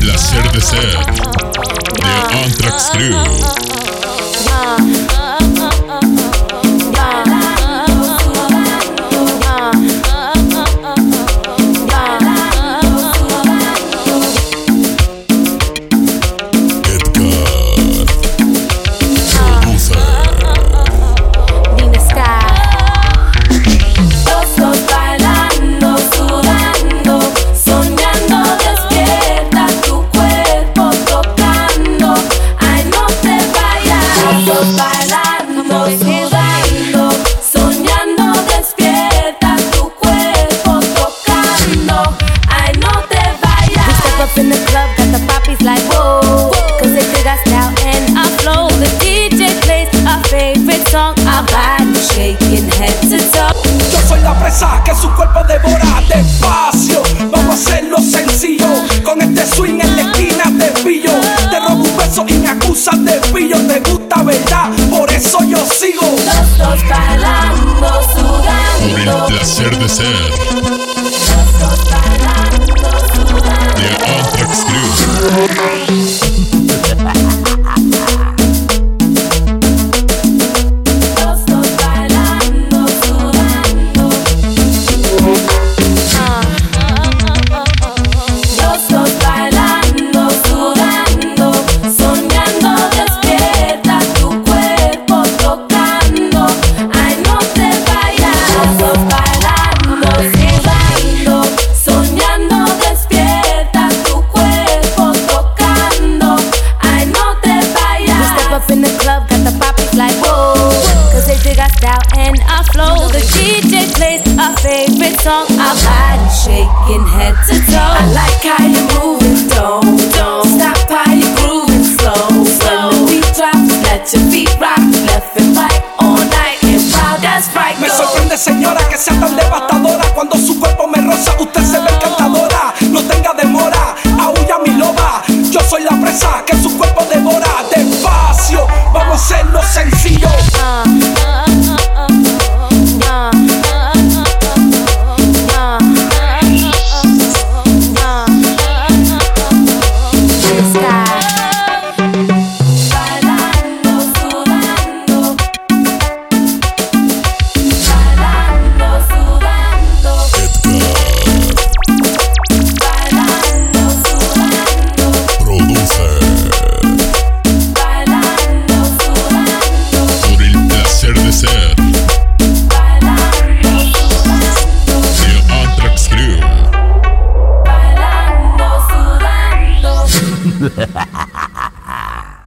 placer de ser de Anthrax Crew. Body shaking head to toe. Yo soy la presa que su cuerpo devora despacio. Vamos a hacerlo sencillo. Con este swing en la esquina te pillo. Te robo un beso y me acusan de pillo. Te gusta, ¿verdad? Por eso yo sigo. Los dos bailando, Por el sudando. placer de ser up in the club, got the poppies like whoa. Cause they dig us out and I flow. The DJ plays our favorite song. Our body shaking head to toe. I like how you moving, don't,